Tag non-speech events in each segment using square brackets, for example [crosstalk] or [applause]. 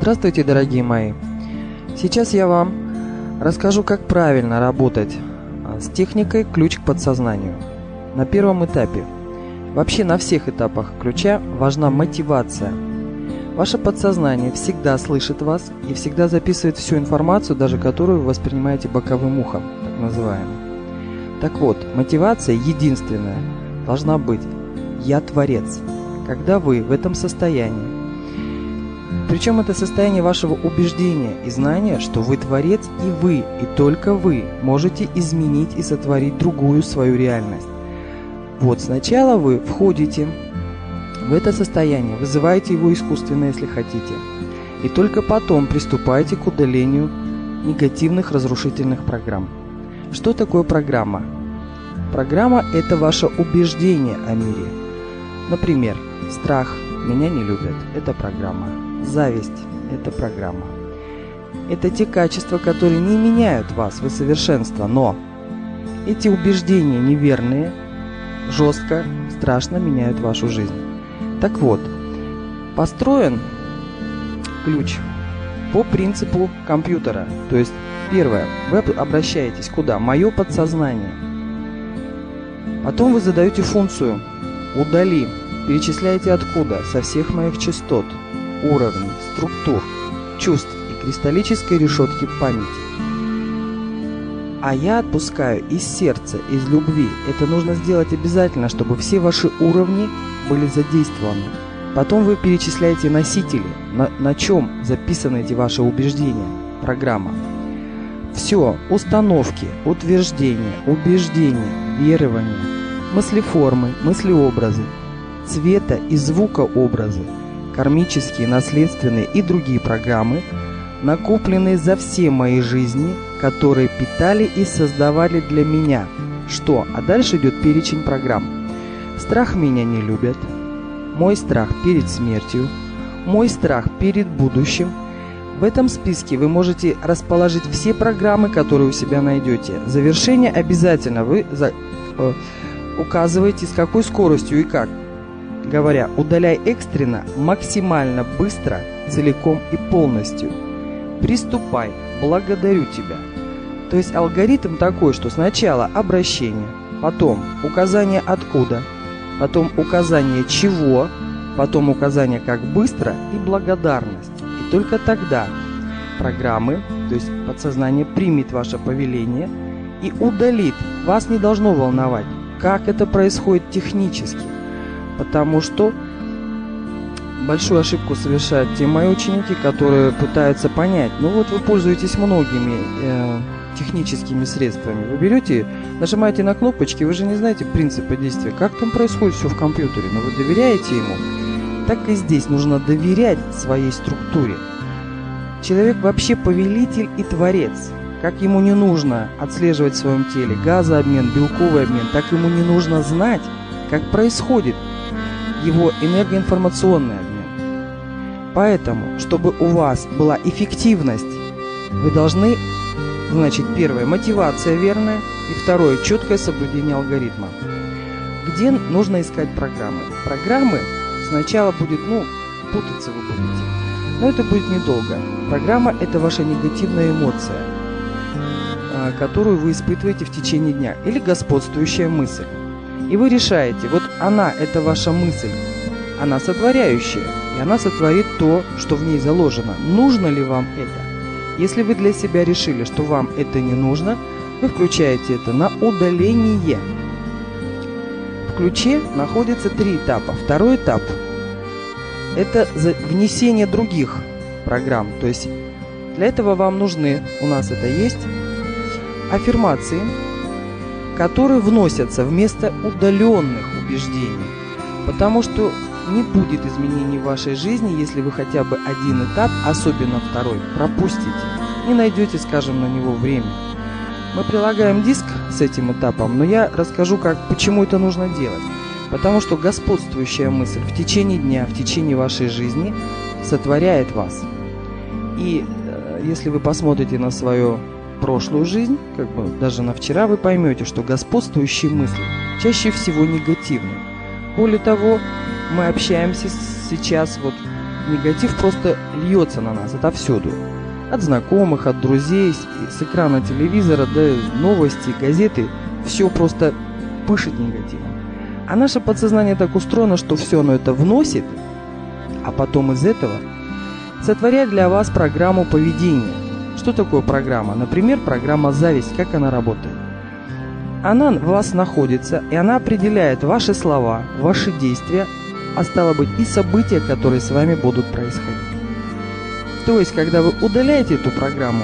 Здравствуйте, дорогие мои! Сейчас я вам расскажу, как правильно работать а, с техникой «Ключ к подсознанию». На первом этапе. Вообще на всех этапах ключа важна мотивация. Ваше подсознание всегда слышит вас и всегда записывает всю информацию, даже которую вы воспринимаете боковым ухом, так называемым. Так вот, мотивация единственная должна быть «Я творец». Когда вы в этом состоянии, причем это состояние вашего убеждения и знания, что вы творец и вы, и только вы можете изменить и сотворить другую свою реальность. Вот сначала вы входите в это состояние, вызываете его искусственно, если хотите, и только потом приступаете к удалению негативных разрушительных программ. Что такое программа? Программа – это ваше убеждение о мире. Например, Страх. Меня не любят. Это программа. Зависть. Это программа. Это те качества, которые не меняют вас, вы совершенство, но эти убеждения неверные, жестко, страшно меняют вашу жизнь. Так вот, построен ключ по принципу компьютера. То есть, первое, вы обращаетесь куда? Мое подсознание. Потом вы задаете функцию «удали» Перечисляйте откуда, со всех моих частот, уровней, структур, чувств и кристаллической решетки памяти. А я отпускаю из сердца, из любви. Это нужно сделать обязательно, чтобы все ваши уровни были задействованы. Потом вы перечисляете носители, на, на чем записаны эти ваши убеждения, программа. Все, установки, утверждения, убеждения, верования, мыслеформы, мыслеобразы – цвета и звука образы, кармические, наследственные и другие программы, накопленные за все мои жизни, которые питали и создавали для меня. Что? А дальше идет перечень программ. Страх меня не любят. Мой страх перед смертью. Мой страх перед будущим. В этом списке вы можете расположить все программы, которые у себя найдете. Завершение обязательно вы за, э, указываете, с какой скоростью и как говоря «удаляй экстренно, максимально быстро, целиком и полностью». Приступай, благодарю тебя. То есть алгоритм такой, что сначала обращение, потом указание откуда, потом указание чего, потом указание как быстро и благодарность. И только тогда программы, то есть подсознание примет ваше повеление и удалит. Вас не должно волновать, как это происходит технически потому что большую ошибку совершают те мои ученики, которые пытаются понять. Ну вот вы пользуетесь многими э, техническими средствами. Вы берете, нажимаете на кнопочки, вы же не знаете принципа действия. Как там происходит все в компьютере, но вы доверяете ему. Так и здесь нужно доверять своей структуре. Человек вообще повелитель и творец. Как ему не нужно отслеживать в своем теле газообмен, белковый обмен, так ему не нужно знать, как происходит его энергоинформационный обмен. Поэтому, чтобы у вас была эффективность, вы должны, значит, первое, мотивация верная, и второе, четкое соблюдение алгоритма. Где нужно искать программы? Программы сначала будет, ну, путаться вы будете. Но это будет недолго. Программа – это ваша негативная эмоция, а, которую вы испытываете в течение дня, или господствующая мысль. И вы решаете, вот она – это ваша мысль, она сотворяющая, и она сотворит то, что в ней заложено. Нужно ли вам это? Если вы для себя решили, что вам это не нужно, вы включаете это на удаление. В ключе находится три этапа. Второй этап – это внесение других программ. То есть для этого вам нужны, у нас это есть, аффирмации – которые вносятся вместо удаленных убеждений. Потому что не будет изменений в вашей жизни, если вы хотя бы один этап, особенно второй, пропустите. Не найдете, скажем, на него время. Мы прилагаем диск с этим этапом, но я расскажу, как, почему это нужно делать. Потому что господствующая мысль в течение дня, в течение вашей жизни сотворяет вас. И э, если вы посмотрите на свое прошлую жизнь, как бы даже на вчера, вы поймете, что господствующие мысли чаще всего негативны. Более того, мы общаемся сейчас вот негатив просто льется на нас отовсюду. От знакомых, от друзей, с экрана телевизора, до новости, газеты. Все просто пышет негативом. А наше подсознание так устроено, что все оно это вносит, а потом из этого сотворяет для вас программу поведения. Что такое программа? Например, программа «Зависть». Как она работает? Она в вас находится, и она определяет ваши слова, ваши действия, а стало быть и события, которые с вами будут происходить. То есть, когда вы удаляете эту программу,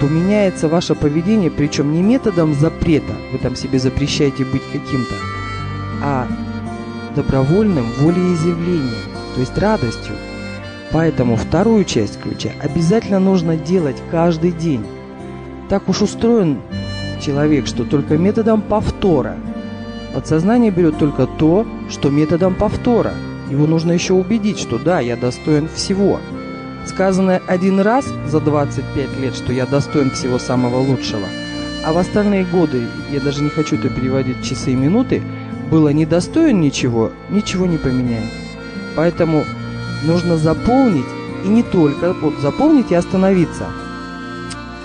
то меняется ваше поведение, причем не методом запрета, вы там себе запрещаете быть каким-то, а добровольным волеизъявлением, то есть радостью. Поэтому вторую часть ключа обязательно нужно делать каждый день. Так уж устроен человек, что только методом повтора. Подсознание берет только то, что методом повтора. Его нужно еще убедить, что да, я достоин всего. Сказанное один раз за 25 лет, что я достоин всего самого лучшего, а в остальные годы, я даже не хочу это переводить в часы и минуты, было недостоин ничего, ничего не поменяет. Поэтому нужно заполнить, и не только, вот заполнить и остановиться.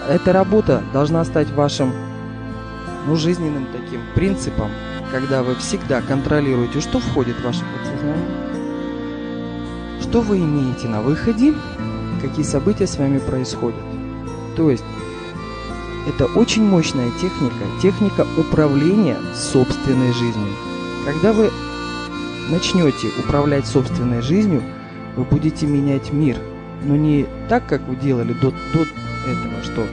Эта работа должна стать вашим ну, жизненным таким принципом, когда вы всегда контролируете, что входит в ваше подсознание, что вы имеете на выходе, какие события с вами происходят. То есть это очень мощная техника, техника управления собственной жизнью. Когда вы начнете управлять собственной жизнью, вы будете менять мир. Но не так, как вы делали до, до этого, что э,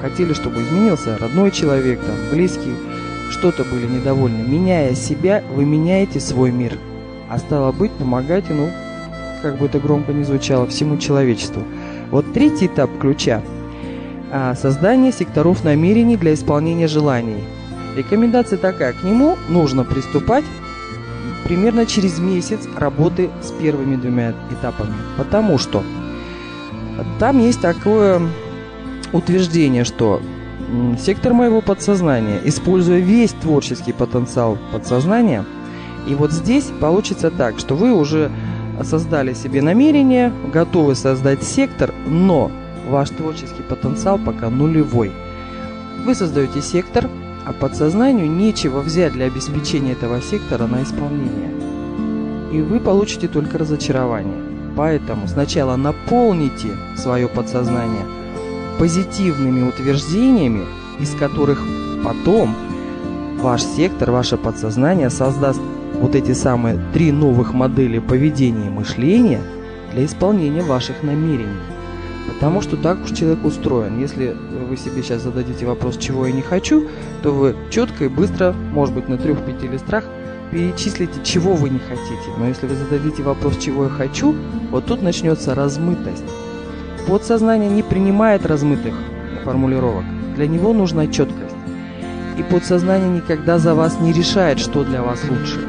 хотели, чтобы изменился родной человек, там, близкий, что-то были недовольны. Меняя себя, вы меняете свой мир. А стало быть, помогаете, ну, как бы это громко не звучало, всему человечеству. Вот третий этап ключа а, – создание секторов намерений для исполнения желаний – Рекомендация такая, к нему нужно приступать примерно через месяц работы с первыми двумя этапами. Потому что там есть такое утверждение, что сектор моего подсознания, используя весь творческий потенциал подсознания, и вот здесь получится так, что вы уже создали себе намерение, готовы создать сектор, но ваш творческий потенциал пока нулевой. Вы создаете сектор, а подсознанию нечего взять для обеспечения этого сектора на исполнение. И вы получите только разочарование. Поэтому сначала наполните свое подсознание позитивными утверждениями, из которых потом ваш сектор, ваше подсознание создаст вот эти самые три новых модели поведения и мышления для исполнения ваших намерений. Потому что так уж человек устроен. Если вы себе сейчас зададите вопрос, чего я не хочу, то вы четко и быстро, может быть, на трех-пяти листрах перечислите, чего вы не хотите. Но если вы зададите вопрос, чего я хочу, вот тут начнется размытость. Подсознание не принимает размытых формулировок. Для него нужна четкость. И подсознание никогда за вас не решает, что для вас лучше.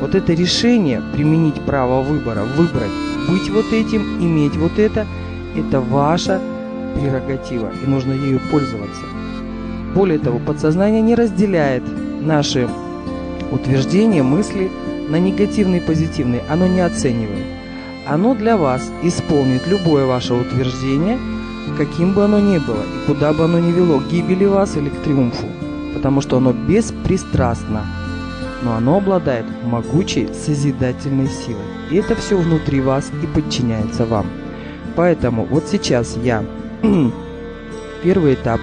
Вот это решение, применить право выбора, выбрать, быть вот этим, иметь вот это – это ваша прерогатива, и нужно ею пользоваться. Более того, подсознание не разделяет наши утверждения, мысли на негативные и позитивные. Оно не оценивает. Оно для вас исполнит любое ваше утверждение, каким бы оно ни было, и куда бы оно ни вело, к гибели вас или к триумфу. Потому что оно беспристрастно, но оно обладает могучей созидательной силой. И это все внутри вас и подчиняется вам. Поэтому вот сейчас я [clears throat] первый этап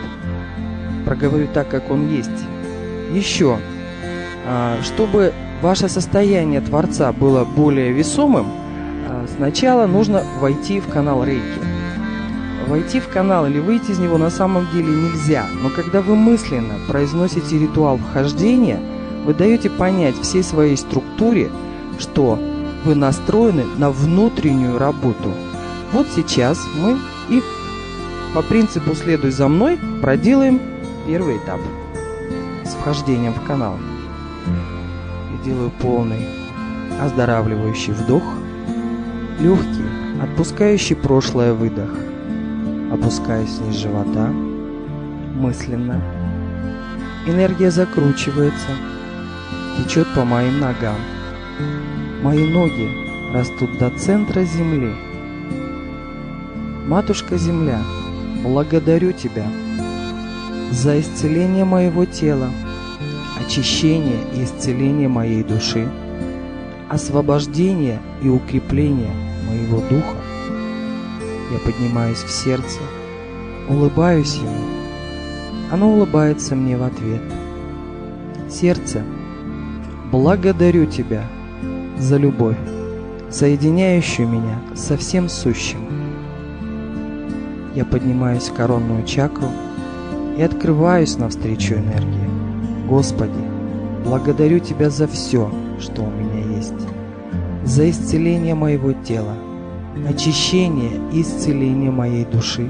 проговорю так, как он есть. Еще, а, чтобы ваше состояние Творца было более весомым, а, сначала нужно войти в канал Рейки. Войти в канал или выйти из него на самом деле нельзя, но когда вы мысленно произносите ритуал вхождения, вы даете понять всей своей структуре, что вы настроены на внутреннюю работу – вот сейчас мы и по принципу «следуй за мной» проделаем первый этап с вхождением в канал. Я делаю полный оздоравливающий вдох, легкий, отпускающий прошлое выдох. Опускаюсь вниз живота, мысленно. Энергия закручивается, течет по моим ногам. Мои ноги растут до центра земли. Матушка Земля, благодарю Тебя за исцеление моего тела, очищение и исцеление моей души, освобождение и укрепление моего духа. Я поднимаюсь в сердце, улыбаюсь ему. Оно улыбается мне в ответ. Сердце, благодарю Тебя за любовь, соединяющую меня со всем сущим. Я поднимаюсь в коронную чакру и открываюсь навстречу энергии. Господи, благодарю Тебя за все, что у меня есть, за исцеление моего тела, очищение и исцеление моей души,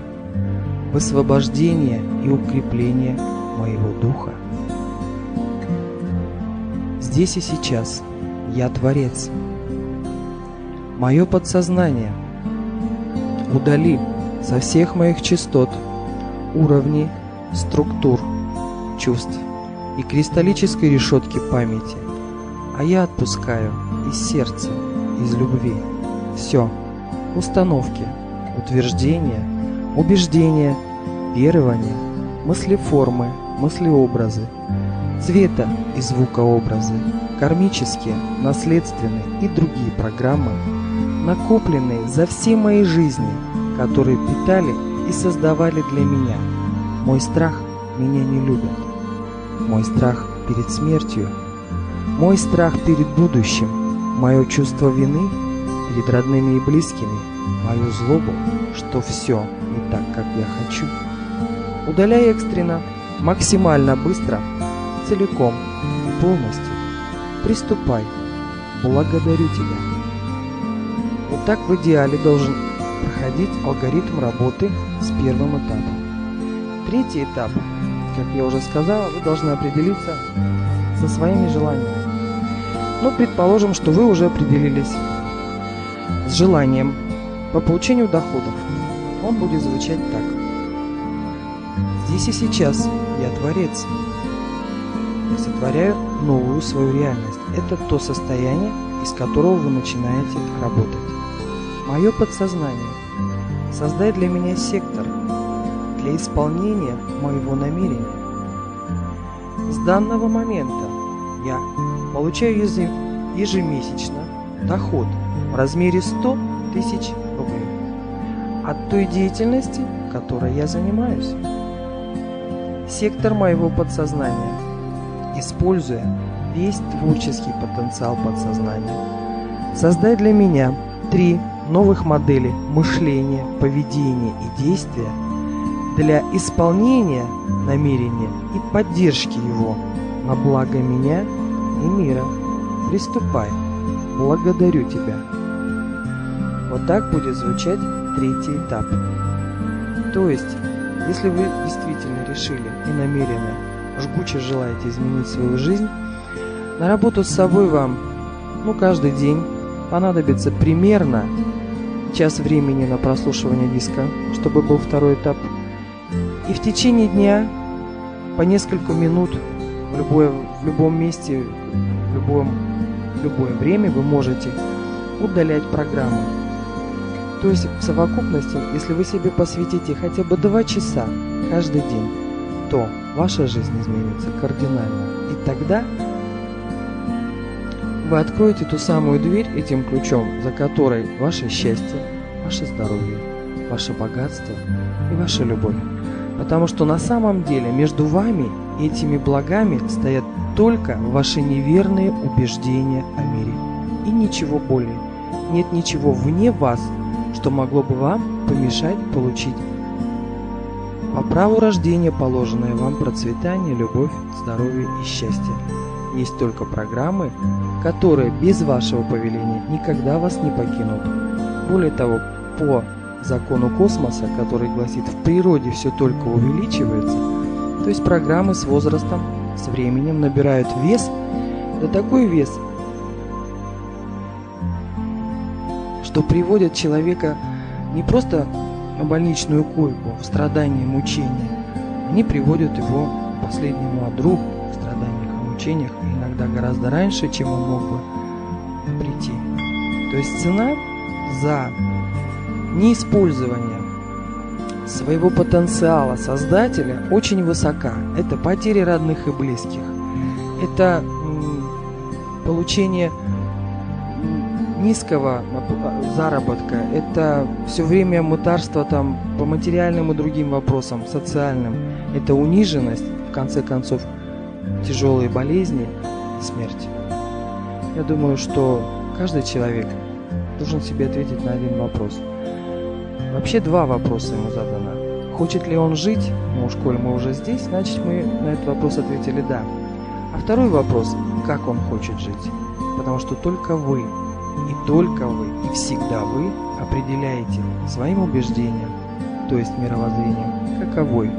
высвобождение и укрепление моего духа. Здесь и сейчас я Творец. Мое подсознание удали со всех моих частот, уровней, структур, чувств и кристаллической решетки памяти, а я отпускаю из сердца, из любви. Все. Установки, утверждения, убеждения, верования, мыслеформы, мыслеобразы, цвета и звукообразы, кармические, наследственные и другие программы, накопленные за все мои жизни, которые питали и создавали для меня. Мой страх меня не любит мой страх перед смертью, мой страх перед будущим, мое чувство вины перед родными и близкими, мою злобу, что все не так, как я хочу. Удаляй экстренно, максимально быстро, целиком и полностью. Приступай. Благодарю тебя. Вот так в идеале должен проходить алгоритм работы с первым этапом. Третий этап как я уже сказала, вы должны определиться со своими желаниями. Ну, предположим, что вы уже определились с желанием по получению доходов. Он будет звучать так. Здесь и сейчас я творец. Я сотворяю новую свою реальность. Это то состояние, из которого вы начинаете работать. Мое подсознание. Создай для меня сектор – для исполнения моего намерения. С данного момента я получаю ежемесячно доход в размере 100 тысяч рублей от той деятельности, которой я занимаюсь. Сектор моего подсознания, используя весь творческий потенциал подсознания, создай для меня три новых модели мышления, поведения и действия – для исполнения намерения и поддержки его на благо меня и мира. Приступай. Благодарю тебя. Вот так будет звучать третий этап. То есть, если вы действительно решили и намеренно, жгуче желаете изменить свою жизнь, на работу с собой вам, ну, каждый день понадобится примерно час времени на прослушивание диска, чтобы был второй этап – и в течение дня по несколько минут в, любое, в любом месте, в любом, в любое время вы можете удалять программу. То есть в совокупности, если вы себе посвятите хотя бы 2 часа каждый день, то ваша жизнь изменится кардинально. И тогда вы откроете ту самую дверь этим ключом, за которой ваше счастье, ваше здоровье, ваше богатство и ваша любовь. Потому что на самом деле между вами и этими благами стоят только ваши неверные убеждения о мире. И ничего более. Нет ничего вне вас, что могло бы вам помешать получить по праву рождения положенное вам процветание, любовь, здоровье и счастье. Есть только программы, которые без вашего повеления никогда вас не покинут. Более того, по закону космоса, который гласит в природе все только увеличивается, то есть программы с возрастом, с временем набирают вес, да такой вес, что приводят человека не просто на больничную койку, в страдания мучения, они приводят его к последнему одру, в страданиях и мучениях, и иногда гораздо раньше, чем он мог бы прийти. То есть цена за неиспользование своего потенциала создателя очень высока. Это потери родных и близких. Это получение низкого заработка, это все время мытарство там по материальным и другим вопросам, социальным, это униженность, в конце концов, тяжелые болезни, смерть. Я думаю, что каждый человек должен себе ответить на один вопрос. Вообще два вопроса ему задано. Хочет ли он жить? Ну уж коль мы уже здесь, значит мы на этот вопрос ответили «да». А второй вопрос – как он хочет жить? Потому что только вы и только вы, и всегда вы определяете своим убеждением, то есть мировоззрением, каковой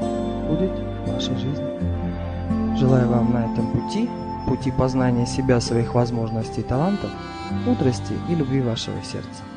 будет ваша жизнь. Желаю вам на этом пути, пути познания себя, своих возможностей и талантов, мудрости и любви вашего сердца.